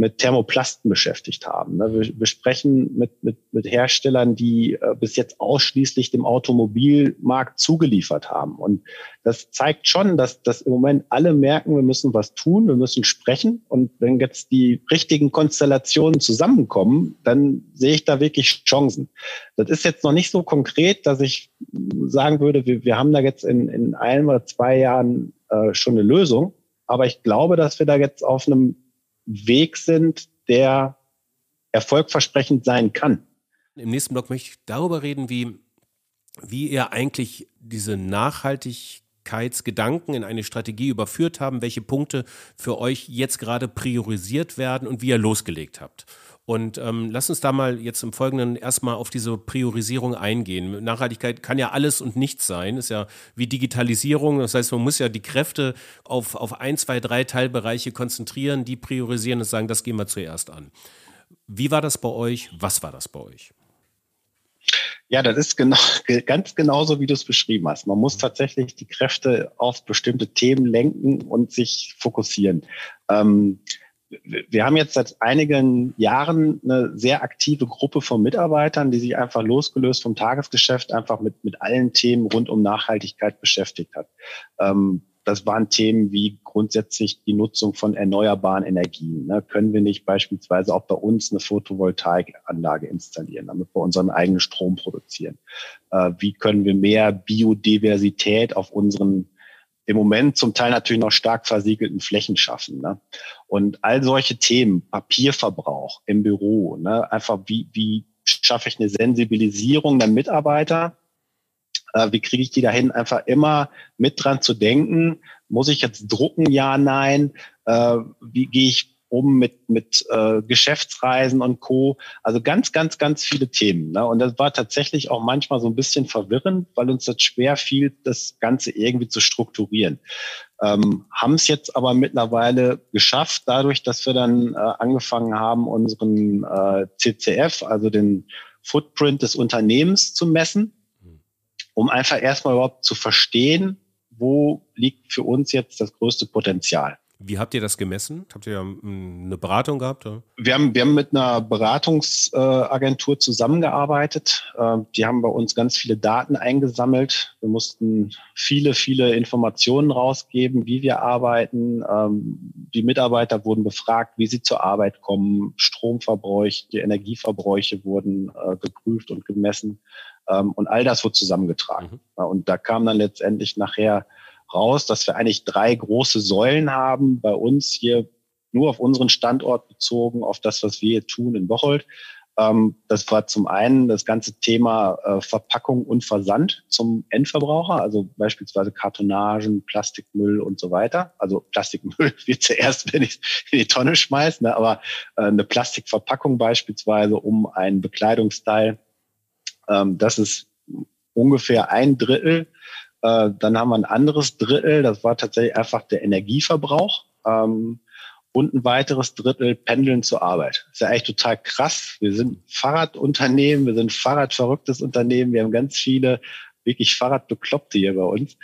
C: mit Thermoplasten beschäftigt haben. Ne? Wir, wir sprechen mit, mit, mit Herstellern, die äh, bis jetzt ausschließlich dem Automobilmarkt zugeliefert haben. Und das zeigt schon, dass, dass im Moment alle merken, wir müssen was tun, wir müssen sprechen. Und wenn jetzt die richtigen Konstellationen zusammenkommen, dann sehe ich da wirklich Chancen. Das ist jetzt noch nicht so konkret, dass ich sagen würde, wir, wir haben da jetzt in, in einem oder zwei Jahren äh, schon eine Lösung. Aber ich glaube, dass wir da jetzt auf einem Weg sind, der erfolgversprechend sein kann.
A: Im nächsten Blog möchte ich darüber reden, wie wie ihr eigentlich diese Nachhaltigkeitsgedanken in eine Strategie überführt haben, welche Punkte für euch jetzt gerade priorisiert werden und wie ihr losgelegt habt. Und ähm, lass uns da mal jetzt im Folgenden erstmal auf diese Priorisierung eingehen. Nachhaltigkeit kann ja alles und nichts sein, ist ja wie Digitalisierung. Das heißt, man muss ja die Kräfte auf, auf ein, zwei, drei Teilbereiche konzentrieren, die priorisieren und sagen, das gehen wir zuerst an. Wie war das bei euch? Was war das bei euch?
C: Ja, das ist genau, ganz genauso, wie du es beschrieben hast. Man muss tatsächlich die Kräfte auf bestimmte Themen lenken und sich fokussieren. Ähm, wir haben jetzt seit einigen Jahren eine sehr aktive Gruppe von Mitarbeitern, die sich einfach losgelöst vom Tagesgeschäft einfach mit, mit allen Themen rund um Nachhaltigkeit beschäftigt hat. Ähm, das waren Themen wie grundsätzlich die Nutzung von erneuerbaren Energien. Ne? Können wir nicht beispielsweise auch bei uns eine Photovoltaikanlage installieren, damit wir unseren eigenen Strom produzieren? Äh, wie können wir mehr Biodiversität auf unseren im Moment zum Teil natürlich noch stark versiegelten Flächen schaffen. Ne? Und all solche Themen, Papierverbrauch im Büro, ne? einfach wie, wie schaffe ich eine Sensibilisierung der Mitarbeiter? Äh, wie kriege ich die dahin, einfach immer mit dran zu denken? Muss ich jetzt drucken? Ja, nein. Äh, wie gehe ich um mit, mit äh, Geschäftsreisen und Co. Also ganz, ganz, ganz viele Themen. Ne? Und das war tatsächlich auch manchmal so ein bisschen verwirrend, weil uns das schwer fiel, das Ganze irgendwie zu strukturieren. Ähm, haben es jetzt aber mittlerweile geschafft, dadurch, dass wir dann äh, angefangen haben, unseren äh, CCF, also den Footprint des Unternehmens zu messen, um einfach erstmal überhaupt zu verstehen, wo liegt für uns jetzt das größte Potenzial.
A: Wie habt ihr das gemessen? Habt ihr eine Beratung gehabt? Oder?
C: Wir, haben, wir haben mit einer Beratungsagentur zusammengearbeitet. Ähm, die haben bei uns ganz viele Daten eingesammelt. Wir mussten viele, viele Informationen rausgeben, wie wir arbeiten. Ähm, die Mitarbeiter wurden befragt, wie sie zur Arbeit kommen. Stromverbräuche, die Energieverbräuche wurden äh, geprüft und gemessen. Ähm, und all das wurde zusammengetragen. Mhm. Und da kam dann letztendlich nachher raus, dass wir eigentlich drei große Säulen haben bei uns hier nur auf unseren Standort bezogen, auf das, was wir hier tun in Bocholt. Ähm, das war zum einen das ganze Thema äh, Verpackung und Versand zum Endverbraucher, also beispielsweise Kartonagen, Plastikmüll und so weiter. Also Plastikmüll wird zuerst, wenn ich in die Tonne schmeiße, ne, aber äh, eine Plastikverpackung beispielsweise um ein Bekleidungsteil, ähm, das ist ungefähr ein Drittel äh, dann haben wir ein anderes Drittel, das war tatsächlich einfach der Energieverbrauch. Ähm, und ein weiteres Drittel Pendeln zur Arbeit. Das ist ja eigentlich total krass. Wir sind Fahrradunternehmen, wir sind Fahrradverrücktes Unternehmen, wir haben ganz viele wirklich Fahrradbekloppte hier bei uns.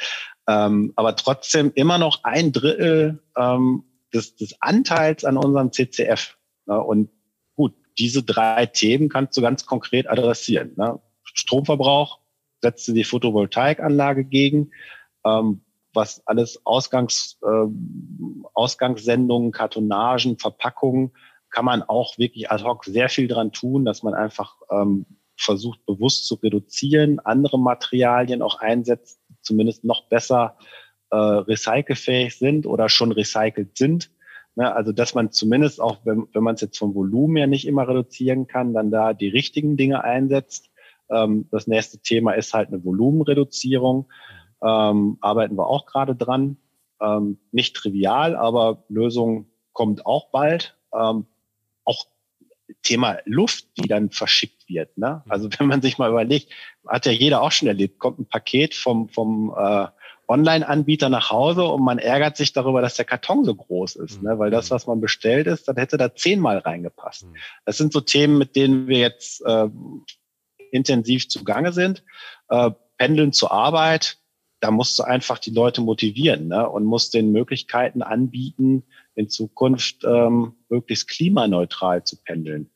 C: Ähm, aber trotzdem immer noch ein Drittel ähm, des, des Anteils an unserem CCF. Ne? Und gut, diese drei Themen kannst du ganz konkret adressieren. Ne? Stromverbrauch, setzte die Photovoltaikanlage gegen, ähm, was alles Ausgangs, äh, Ausgangssendungen, Kartonagen, Verpackungen, kann man auch wirklich ad hoc sehr viel dran tun, dass man einfach ähm, versucht, bewusst zu reduzieren, andere Materialien auch einsetzt, zumindest noch besser äh, recycelfähig sind oder schon recycelt sind. Ne, also dass man zumindest auch, wenn, wenn man es jetzt vom Volumen her nicht immer reduzieren kann, dann da die richtigen Dinge einsetzt. Ähm, das nächste Thema ist halt eine Volumenreduzierung. Ähm, arbeiten wir auch gerade dran. Ähm, nicht trivial, aber Lösung kommt auch bald. Ähm, auch Thema Luft, die dann verschickt wird. Ne? Also wenn man sich mal überlegt, hat ja jeder auch schon erlebt, kommt ein Paket vom, vom äh, Online-Anbieter nach Hause und man ärgert sich darüber, dass der Karton so groß ist, ne? weil das, was man bestellt ist, dann hätte da zehnmal reingepasst. Das sind so Themen, mit denen wir jetzt äh, intensiv zugange sind. Äh, pendeln zur Arbeit, da musst du einfach die Leute motivieren ne? und musst den Möglichkeiten anbieten, in Zukunft ähm, möglichst klimaneutral zu pendeln.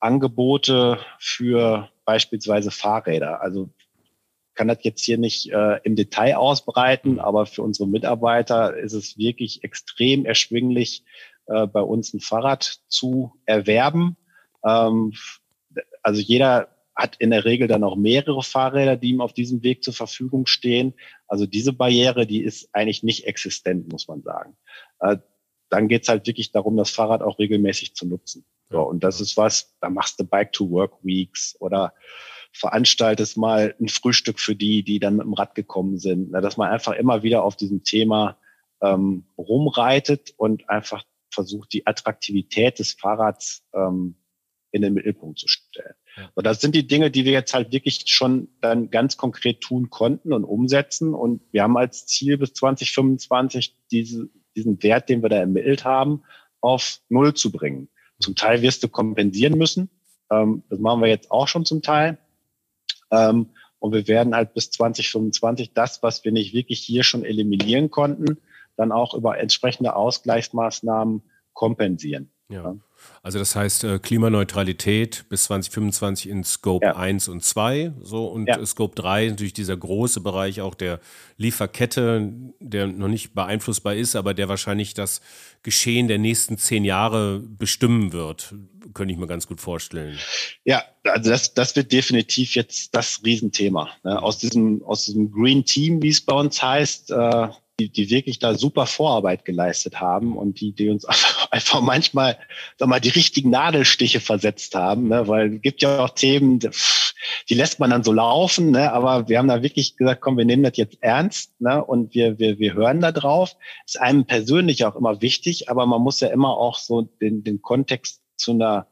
C: Angebote für beispielsweise Fahrräder. Also kann das jetzt hier nicht äh, im Detail ausbreiten, aber für unsere Mitarbeiter ist es wirklich extrem erschwinglich, äh, bei uns ein Fahrrad zu erwerben. Ähm, also jeder hat in der Regel dann auch mehrere Fahrräder, die ihm auf diesem Weg zur Verfügung stehen. Also diese Barriere, die ist eigentlich nicht existent, muss man sagen. Äh, dann geht's halt wirklich darum, das Fahrrad auch regelmäßig zu nutzen. So, und das ist was, da machst du Bike-to-Work-Weeks oder veranstaltest mal ein Frühstück für die, die dann mit dem Rad gekommen sind. Dass man einfach immer wieder auf diesem Thema ähm, rumreitet und einfach versucht, die Attraktivität des Fahrrads ähm, in den Mittelpunkt zu stellen. Ja. Und das sind die Dinge, die wir jetzt halt wirklich schon dann ganz konkret tun konnten und umsetzen. Und wir haben als Ziel bis 2025 diese, diesen Wert, den wir da ermittelt haben, auf Null zu bringen. Zum Teil wirst du kompensieren müssen. Ähm, das machen wir jetzt auch schon zum Teil. Ähm, und wir werden halt bis 2025 das, was wir nicht wirklich hier schon eliminieren konnten, dann auch über entsprechende Ausgleichsmaßnahmen kompensieren.
A: Ja. Also das heißt äh, Klimaneutralität bis 2025 in Scope ja. 1 und 2, so und ja. Scope 3 natürlich dieser große Bereich auch der Lieferkette, der noch nicht beeinflussbar ist, aber der wahrscheinlich das Geschehen der nächsten zehn Jahre bestimmen wird, könnte ich mir ganz gut vorstellen.
C: Ja, also das, das wird definitiv jetzt das Riesenthema. Ne? Aus diesem aus diesem Green Team, wie es bei uns heißt, äh, die, die wirklich da super Vorarbeit geleistet haben und die, die uns einfach, manchmal sag mal, die richtigen Nadelstiche versetzt haben, ne? weil es gibt ja auch Themen, die lässt man dann so laufen, ne? aber wir haben da wirklich gesagt, komm, wir nehmen das jetzt ernst ne? und wir, wir, wir hören da drauf. Ist einem persönlich auch immer wichtig, aber man muss ja immer auch so den, den Kontext zu einer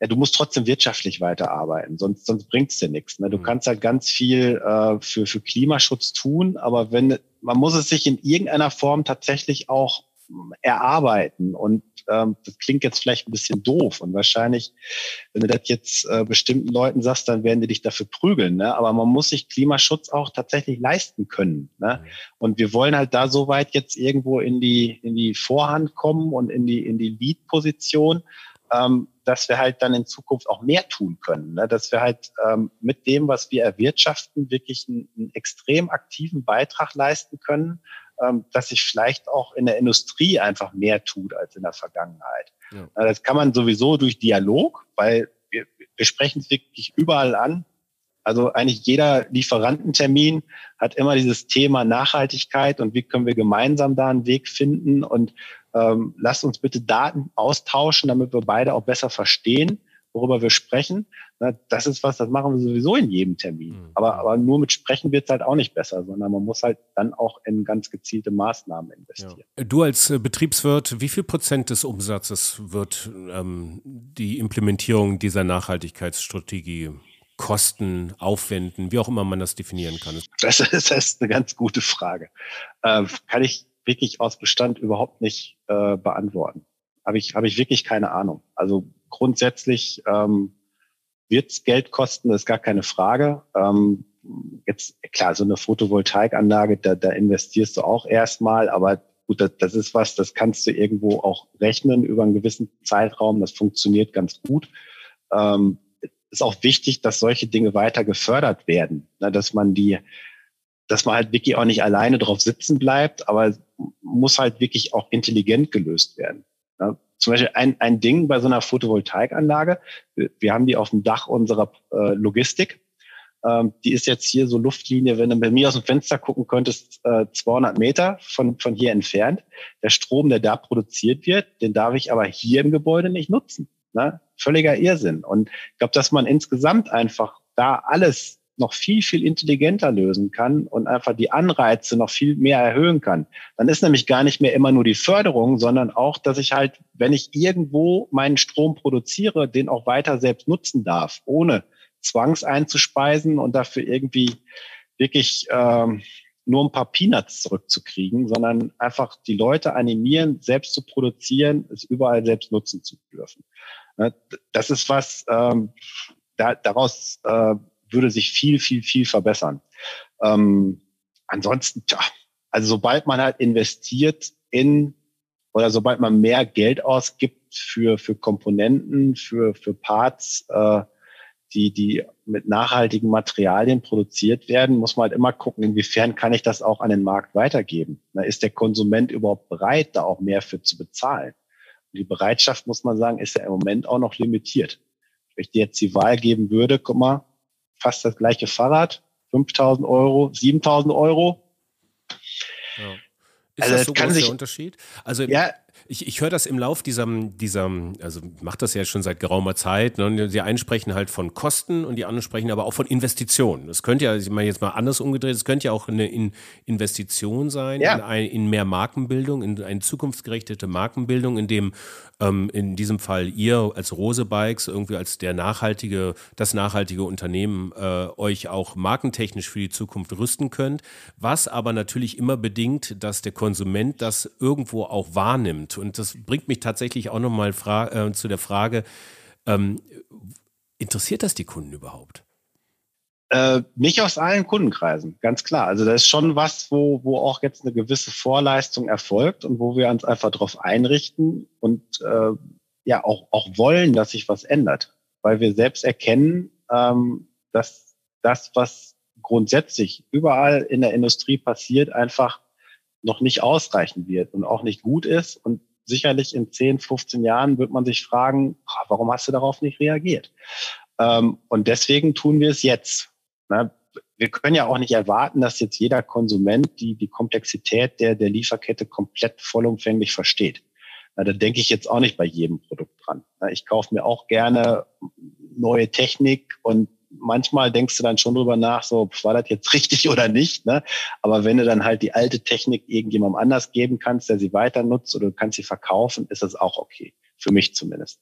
C: ja, du musst trotzdem wirtschaftlich weiterarbeiten, sonst, sonst bringt's dir nichts. Ne? Du mhm. kannst halt ganz viel äh, für, für Klimaschutz tun, aber wenn man muss es sich in irgendeiner Form tatsächlich auch hm, erarbeiten. Und ähm, das klingt jetzt vielleicht ein bisschen doof. Und wahrscheinlich, wenn du das jetzt äh, bestimmten Leuten sagst, dann werden die dich dafür prügeln. Ne? Aber man muss sich Klimaschutz auch tatsächlich leisten können. Ne? Mhm. Und wir wollen halt da so weit jetzt irgendwo in die, in die Vorhand kommen und in die, in die Lead-Position, ähm, dass wir halt dann in Zukunft auch mehr tun können, ne? dass wir halt ähm, mit dem, was wir erwirtschaften, wirklich einen, einen extrem aktiven Beitrag leisten können, ähm, dass sich vielleicht auch in der Industrie einfach mehr tut als in der Vergangenheit. Ja. Das kann man sowieso durch Dialog, weil wir, wir sprechen es wirklich überall an. Also eigentlich jeder Lieferantentermin hat immer dieses Thema Nachhaltigkeit und wie können wir gemeinsam da einen Weg finden und ähm, lasst uns bitte Daten austauschen, damit wir beide auch besser verstehen, worüber wir sprechen. Na, das ist was, das machen wir sowieso in jedem Termin. Mhm. Aber, aber nur mit Sprechen wird es halt auch nicht besser, sondern man muss halt dann auch in ganz gezielte Maßnahmen investieren.
A: Ja. Du als äh, Betriebswirt, wie viel Prozent des Umsatzes wird ähm, die Implementierung dieser Nachhaltigkeitsstrategie kosten, aufwenden, wie auch immer man das definieren kann?
C: Das ist, das ist eine ganz gute Frage. Äh, kann ich wirklich aus Bestand überhaupt nicht äh, beantworten. Habe ich, habe ich wirklich keine Ahnung. Also grundsätzlich ähm, wird es Geld kosten, das ist gar keine Frage. Ähm, jetzt, klar, so eine Photovoltaikanlage, da, da investierst du auch erstmal, aber gut, das, das ist was, das kannst du irgendwo auch rechnen über einen gewissen Zeitraum. Das funktioniert ganz gut. Ähm, ist auch wichtig, dass solche Dinge weiter gefördert werden, ne, dass man die dass man halt wirklich auch nicht alleine drauf sitzen bleibt, aber muss halt wirklich auch intelligent gelöst werden. Ja, zum Beispiel ein, ein Ding bei so einer Photovoltaikanlage, wir haben die auf dem Dach unserer äh, Logistik. Ähm, die ist jetzt hier so Luftlinie, wenn du bei mir aus dem Fenster gucken könntest, äh, 200 Meter von, von hier entfernt. Der Strom, der da produziert wird, den darf ich aber hier im Gebäude nicht nutzen. Ne? Völliger Irrsinn. Und ich glaube, dass man insgesamt einfach da alles noch viel, viel intelligenter lösen kann und einfach die Anreize noch viel mehr erhöhen kann. Dann ist nämlich gar nicht mehr immer nur die Förderung, sondern auch, dass ich halt, wenn ich irgendwo meinen Strom produziere, den auch weiter selbst nutzen darf, ohne zwangs einzuspeisen und dafür irgendwie wirklich ähm, nur ein paar Peanuts zurückzukriegen, sondern einfach die Leute animieren, selbst zu produzieren, es überall selbst nutzen zu dürfen. Ne, das ist was, ähm, da, daraus äh, würde sich viel, viel, viel verbessern. Ähm, ansonsten, tja, also sobald man halt investiert in oder sobald man mehr Geld ausgibt für, für Komponenten, für, für Parts, äh, die, die mit nachhaltigen Materialien produziert werden, muss man halt immer gucken, inwiefern kann ich das auch an den Markt weitergeben. Na, ist der Konsument überhaupt bereit, da auch mehr für zu bezahlen? Und die Bereitschaft, muss man sagen, ist ja im Moment auch noch limitiert. Wenn ich dir jetzt die Wahl geben würde, guck mal, fast das gleiche Fahrrad, 5000 Euro, 7000 Euro.
A: Ja. Ist also das so groß der Unterschied?
C: Also ja,
A: Ich, ich höre das im Lauf dieser, dieser, also macht das ja schon seit geraumer Zeit. Ne? Die einen sprechen halt von Kosten und die anderen sprechen aber auch von Investitionen. Das könnte ja, ich meine jetzt mal anders umgedreht, es könnte ja auch eine in Investition sein ja. in, ein, in mehr Markenbildung, in eine zukunftsgerichtete Markenbildung, in dem ähm, in diesem Fall ihr als Rose Bikes irgendwie als der nachhaltige, das nachhaltige Unternehmen äh, euch auch markentechnisch für die Zukunft rüsten könnt, was aber natürlich immer bedingt, dass der Konsument das irgendwo auch wahrnimmt. Und das bringt mich tatsächlich auch nochmal äh, zu der Frage, ähm, interessiert das die Kunden überhaupt?
C: Äh, nicht aus allen Kundenkreisen, ganz klar. Also das ist schon was, wo, wo auch jetzt eine gewisse Vorleistung erfolgt und wo wir uns einfach darauf einrichten und äh, ja auch, auch wollen, dass sich was ändert. Weil wir selbst erkennen, ähm, dass das, was grundsätzlich überall in der Industrie passiert, einfach noch nicht ausreichen wird und auch nicht gut ist. Und sicherlich in 10, 15 Jahren wird man sich fragen, warum hast du darauf nicht reagiert? Ähm, und deswegen tun wir es jetzt. Na, wir können ja auch nicht erwarten, dass jetzt jeder Konsument die, die Komplexität der, der Lieferkette komplett vollumfänglich versteht. Na, da denke ich jetzt auch nicht bei jedem Produkt dran. Na, ich kaufe mir auch gerne neue Technik und manchmal denkst du dann schon drüber nach, so war das jetzt richtig oder nicht. Ne? Aber wenn du dann halt die alte Technik irgendjemandem anders geben kannst, der sie weiter nutzt oder du kannst sie verkaufen, ist das auch okay. Für mich zumindest.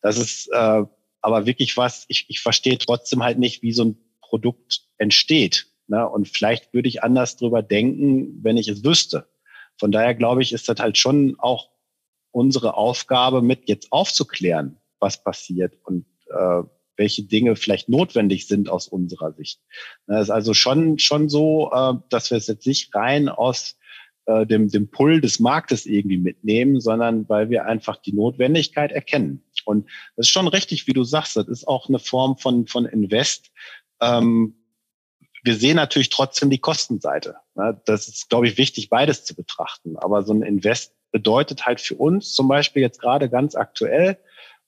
C: Das ist äh, aber wirklich was, ich, ich verstehe trotzdem halt nicht, wie so ein Produkt entsteht. Ne? Und vielleicht würde ich anders drüber denken, wenn ich es wüsste. Von daher glaube ich, ist das halt schon auch unsere Aufgabe, mit jetzt aufzuklären, was passiert und äh, welche Dinge vielleicht notwendig sind aus unserer Sicht. Das ne, ist also schon, schon so, äh, dass wir es jetzt nicht rein aus äh, dem, dem Pull des Marktes irgendwie mitnehmen, sondern weil wir einfach die Notwendigkeit erkennen. Und das ist schon richtig, wie du sagst, das ist auch eine Form von, von Invest, ähm, wir sehen natürlich trotzdem die Kostenseite. Das ist, glaube ich, wichtig, beides zu betrachten. Aber so ein Invest bedeutet halt für uns zum Beispiel jetzt gerade ganz aktuell,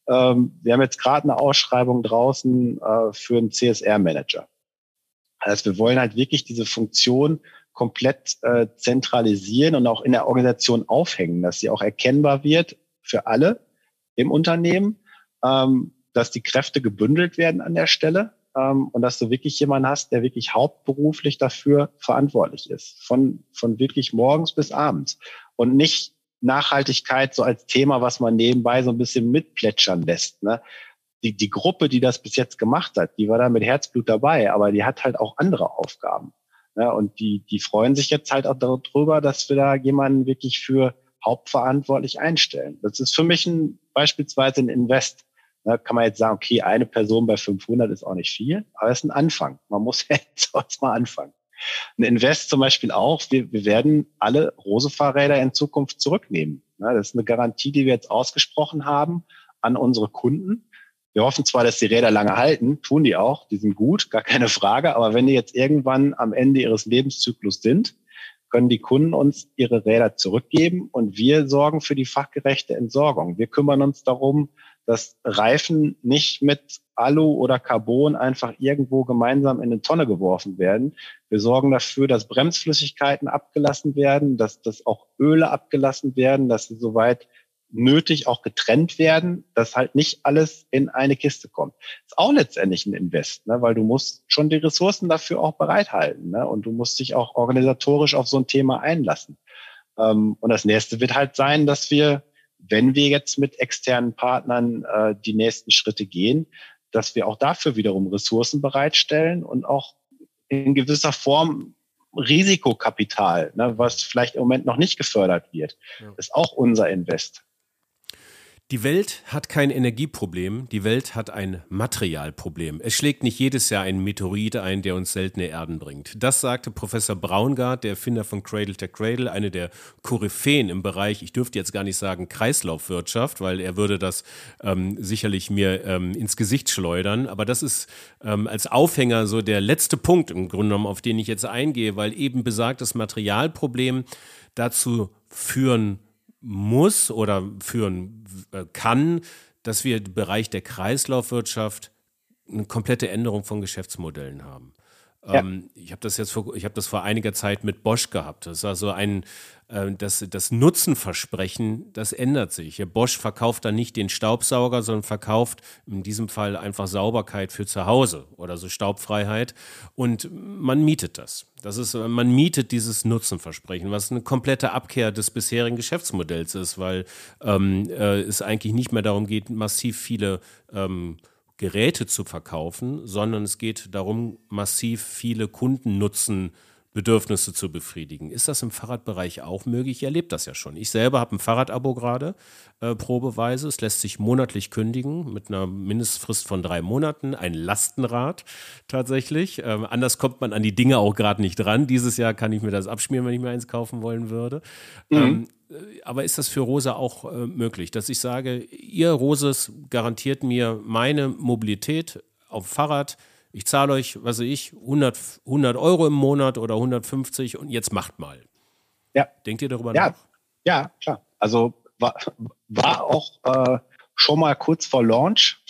C: ähm, wir haben jetzt gerade eine Ausschreibung draußen äh, für einen CSR-Manager. Also wir wollen halt wirklich diese Funktion komplett äh, zentralisieren und auch in der Organisation aufhängen, dass sie auch erkennbar wird für alle im Unternehmen, ähm, dass die Kräfte gebündelt werden an der Stelle ähm, und dass du wirklich jemanden hast, der wirklich hauptberuflich dafür verantwortlich ist. Von, von wirklich morgens bis abends. Und nicht Nachhaltigkeit so als Thema, was man nebenbei so ein bisschen mitplätschern lässt. Ne? Die, die Gruppe, die das bis jetzt gemacht hat, die war da mit Herzblut dabei, aber die hat halt auch andere Aufgaben. Ne? Und die, die freuen sich jetzt halt auch darüber, dass wir da jemanden wirklich für hauptverantwortlich einstellen. Das ist für mich ein, beispielsweise ein Invest. Da kann man jetzt sagen, okay, eine Person bei 500 ist auch nicht viel, aber es ist ein Anfang. Man muss jetzt mal anfangen. Ein Invest zum Beispiel auch, wir, wir werden alle Rose-Fahrräder in Zukunft zurücknehmen. Das ist eine Garantie, die wir jetzt ausgesprochen haben an unsere Kunden. Wir hoffen zwar, dass die Räder lange halten, tun die auch, die sind gut, gar keine Frage, aber wenn die jetzt irgendwann am Ende ihres Lebenszyklus sind, können die Kunden uns ihre Räder zurückgeben und wir sorgen für die fachgerechte Entsorgung. Wir kümmern uns darum, dass Reifen nicht mit Alu oder Carbon einfach irgendwo gemeinsam in eine Tonne geworfen werden. Wir sorgen dafür, dass Bremsflüssigkeiten abgelassen werden, dass, dass auch Öle abgelassen werden, dass sie soweit nötig auch getrennt werden, dass halt nicht alles in eine Kiste kommt. Ist auch letztendlich ein Invest, ne? weil du musst schon die Ressourcen dafür auch bereithalten ne? und du musst dich auch organisatorisch auf so ein Thema einlassen. Ähm, und das nächste wird halt sein, dass wir wenn wir jetzt mit externen Partnern äh, die nächsten Schritte gehen, dass wir auch dafür wiederum Ressourcen bereitstellen und auch in gewisser Form Risikokapital, ne, was vielleicht im Moment noch nicht gefördert wird, ja. ist auch unser Invest.
A: Die Welt hat kein Energieproblem, die Welt hat ein Materialproblem. Es schlägt nicht jedes Jahr ein Meteorit ein, der uns seltene Erden bringt. Das sagte Professor Braungart, der Erfinder von Cradle to Cradle, eine der Koryphäen im Bereich, ich dürfte jetzt gar nicht sagen Kreislaufwirtschaft, weil er würde das ähm, sicherlich mir ähm, ins Gesicht schleudern. Aber das ist ähm, als Aufhänger so der letzte Punkt im Grunde genommen, auf den ich jetzt eingehe, weil eben besagtes Materialproblem dazu führen muss oder führen äh, kann, dass wir im Bereich der Kreislaufwirtschaft eine komplette Änderung von Geschäftsmodellen haben. Ja. Ähm, ich habe das jetzt vor, ich habe das vor einiger Zeit mit Bosch gehabt. Das war so ein, äh, das, das Nutzenversprechen, das ändert sich. Bosch verkauft dann nicht den Staubsauger, sondern verkauft in diesem Fall einfach Sauberkeit für zu Hause oder so Staubfreiheit. Und man mietet das. Das ist, man mietet dieses Nutzenversprechen, was eine komplette Abkehr des bisherigen Geschäftsmodells ist, weil ähm, äh, es eigentlich nicht mehr darum geht, massiv viele ähm, Geräte zu verkaufen, sondern es geht darum, massiv viele Kundennutzen Bedürfnisse zu befriedigen. Ist das im Fahrradbereich auch möglich? Ich erlebe das ja schon. Ich selber habe ein Fahrradabo gerade, äh, probeweise. Es lässt sich monatlich kündigen mit einer Mindestfrist von drei Monaten. Ein Lastenrad tatsächlich. Ähm, anders kommt man an die Dinge auch gerade nicht dran. Dieses Jahr kann ich mir das abschmieren, wenn ich mir eins kaufen wollen würde. Mhm. Ähm, äh, aber ist das für Rosa auch äh, möglich, dass ich sage, ihr Roses garantiert mir meine Mobilität auf Fahrrad, ich zahle euch, was weiß ich, 100, 100 Euro im Monat oder 150 und jetzt macht mal.
C: Ja.
A: Denkt ihr darüber
C: ja.
A: nach?
C: Ja, klar. Also war, war auch äh, schon mal kurz vor Launch.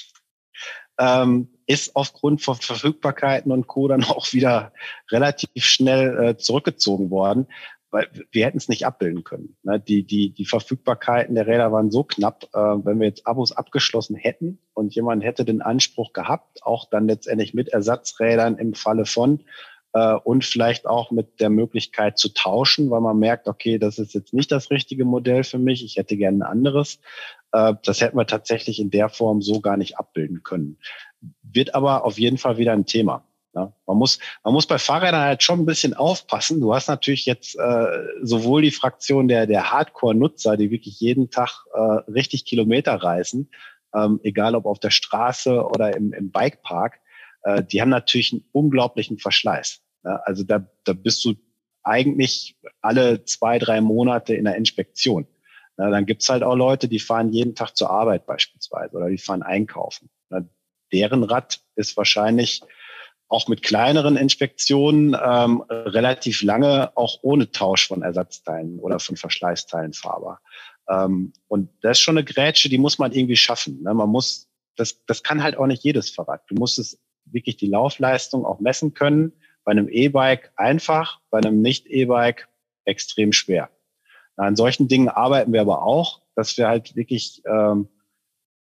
C: Ähm, ist aufgrund von Verfügbarkeiten und Co. dann auch wieder relativ schnell äh, zurückgezogen worden weil wir hätten es nicht abbilden können. Ne? Die, die, die Verfügbarkeiten der Räder waren so knapp, äh, wenn wir jetzt Abos abgeschlossen hätten und jemand hätte den Anspruch gehabt, auch dann letztendlich mit Ersatzrädern im Falle von äh, und vielleicht auch mit der Möglichkeit zu tauschen, weil man merkt, okay, das ist jetzt nicht das richtige Modell für mich, ich hätte gerne ein anderes. Äh, das hätten wir tatsächlich in der Form so gar nicht abbilden können. Wird aber auf jeden Fall wieder ein Thema. Ja, man muss, man muss bei Fahrrädern halt schon ein bisschen aufpassen. Du hast natürlich jetzt äh, sowohl die Fraktion der, der Hardcore-Nutzer, die wirklich jeden Tag äh, richtig Kilometer reisen, ähm, egal ob auf der Straße oder im, im Bikepark, äh, die haben natürlich einen unglaublichen Verschleiß. Ja, also da, da bist du eigentlich alle zwei, drei Monate in der Inspektion. Ja, dann gibt's halt auch Leute, die fahren jeden Tag zur Arbeit beispielsweise oder die fahren einkaufen. Ja, deren Rad ist wahrscheinlich auch mit kleineren Inspektionen ähm, relativ lange auch ohne Tausch von Ersatzteilen oder von Verschleißteilen fahrbar. Ähm, und das ist schon eine Grätsche, die muss man irgendwie schaffen. Ne? Man muss, das, das kann halt auch nicht jedes Fahrrad. Du musst es wirklich die Laufleistung auch messen können. Bei einem E-Bike einfach, bei einem Nicht-E-Bike extrem schwer. Na, an solchen Dingen arbeiten wir aber auch, dass wir halt wirklich ähm,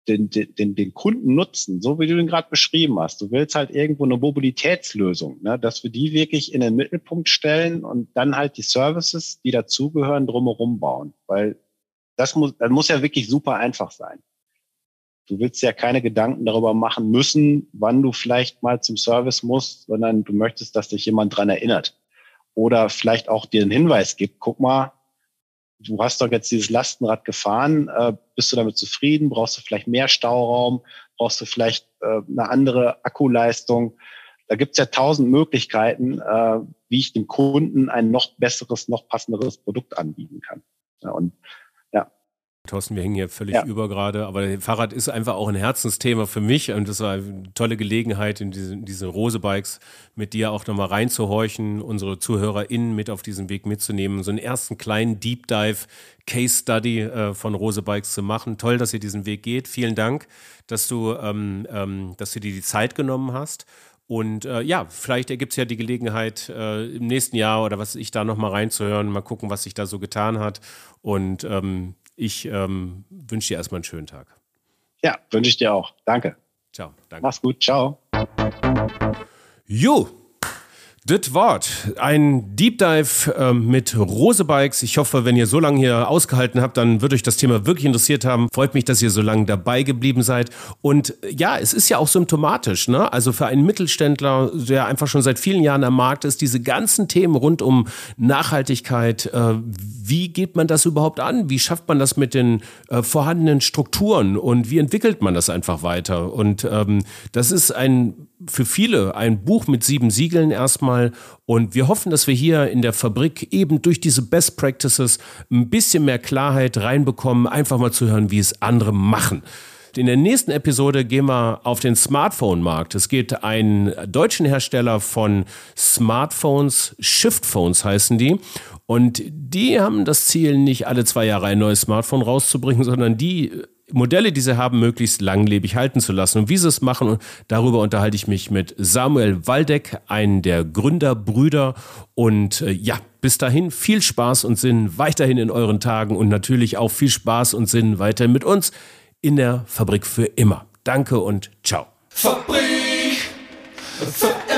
C: den, den, den Kunden nutzen, so wie du den gerade beschrieben hast. Du willst halt irgendwo eine Mobilitätslösung, ne, dass wir die wirklich in den Mittelpunkt stellen und dann halt die Services, die dazugehören, drumherum bauen. Weil das muss, das muss ja wirklich super einfach sein. Du willst ja keine Gedanken darüber machen müssen, wann du vielleicht mal zum Service musst, sondern du möchtest, dass dich jemand dran erinnert. Oder vielleicht auch dir einen Hinweis gibt, guck mal, du hast doch jetzt dieses Lastenrad gefahren, äh, bist du damit zufrieden? Brauchst du vielleicht mehr Stauraum? Brauchst du vielleicht äh, eine andere Akkuleistung? Da gibt's ja tausend Möglichkeiten, äh, wie ich dem Kunden ein noch besseres, noch passenderes Produkt anbieten kann. Ja, und
A: Thorsten, wir hängen hier völlig ja. über gerade, aber Fahrrad ist einfach auch ein Herzensthema für mich und das war eine tolle Gelegenheit, in diese, diese Rose-Bikes mit dir auch nochmal reinzuhorchen, unsere ZuhörerInnen mit auf diesen Weg mitzunehmen, so einen ersten kleinen Deep Dive Case Study äh, von Rose Bikes zu machen. Toll, dass ihr diesen Weg geht. Vielen Dank, dass du, ähm, ähm, dass du dir die Zeit genommen hast. Und äh, ja, vielleicht ergibt es ja die Gelegenheit, äh, im nächsten Jahr oder was ich da nochmal reinzuhören, mal gucken, was sich da so getan hat. Und ähm, ich ähm, wünsche dir erstmal einen schönen Tag.
C: Ja, wünsche ich dir auch. Danke.
A: Ciao. Danke.
C: Mach's gut. Ciao.
A: Jo. Das Wort. Ein Deep Dive äh, mit Rose Bikes. Ich hoffe, wenn ihr so lange hier ausgehalten habt, dann wird euch das Thema wirklich interessiert haben. Freut mich, dass ihr so lange dabei geblieben seid. Und äh, ja, es ist ja auch symptomatisch, ne? Also für einen Mittelständler, der einfach schon seit vielen Jahren am Markt ist, diese ganzen Themen rund um Nachhaltigkeit, äh, wie geht man das überhaupt an? Wie schafft man das mit den äh, vorhandenen Strukturen und wie entwickelt man das einfach weiter? Und ähm, das ist ein für viele ein Buch mit sieben Siegeln erstmal. Und wir hoffen, dass wir hier in der Fabrik eben durch diese Best Practices ein bisschen mehr Klarheit reinbekommen, einfach mal zu hören, wie es andere machen. In der nächsten Episode gehen wir auf den Smartphone-Markt. Es geht einen deutschen Hersteller von Smartphones, Shift-Phones heißen die. Und die haben das Ziel, nicht alle zwei Jahre ein neues Smartphone rauszubringen, sondern die Modelle, die sie haben, möglichst langlebig halten zu lassen. Und wie sie es machen, darüber unterhalte ich mich mit Samuel Waldeck, einen der Gründerbrüder. Und äh, ja, bis dahin viel Spaß und Sinn weiterhin in euren Tagen und natürlich auch viel Spaß und Sinn weiterhin mit uns in der Fabrik für immer. Danke und ciao. Fabrik für immer.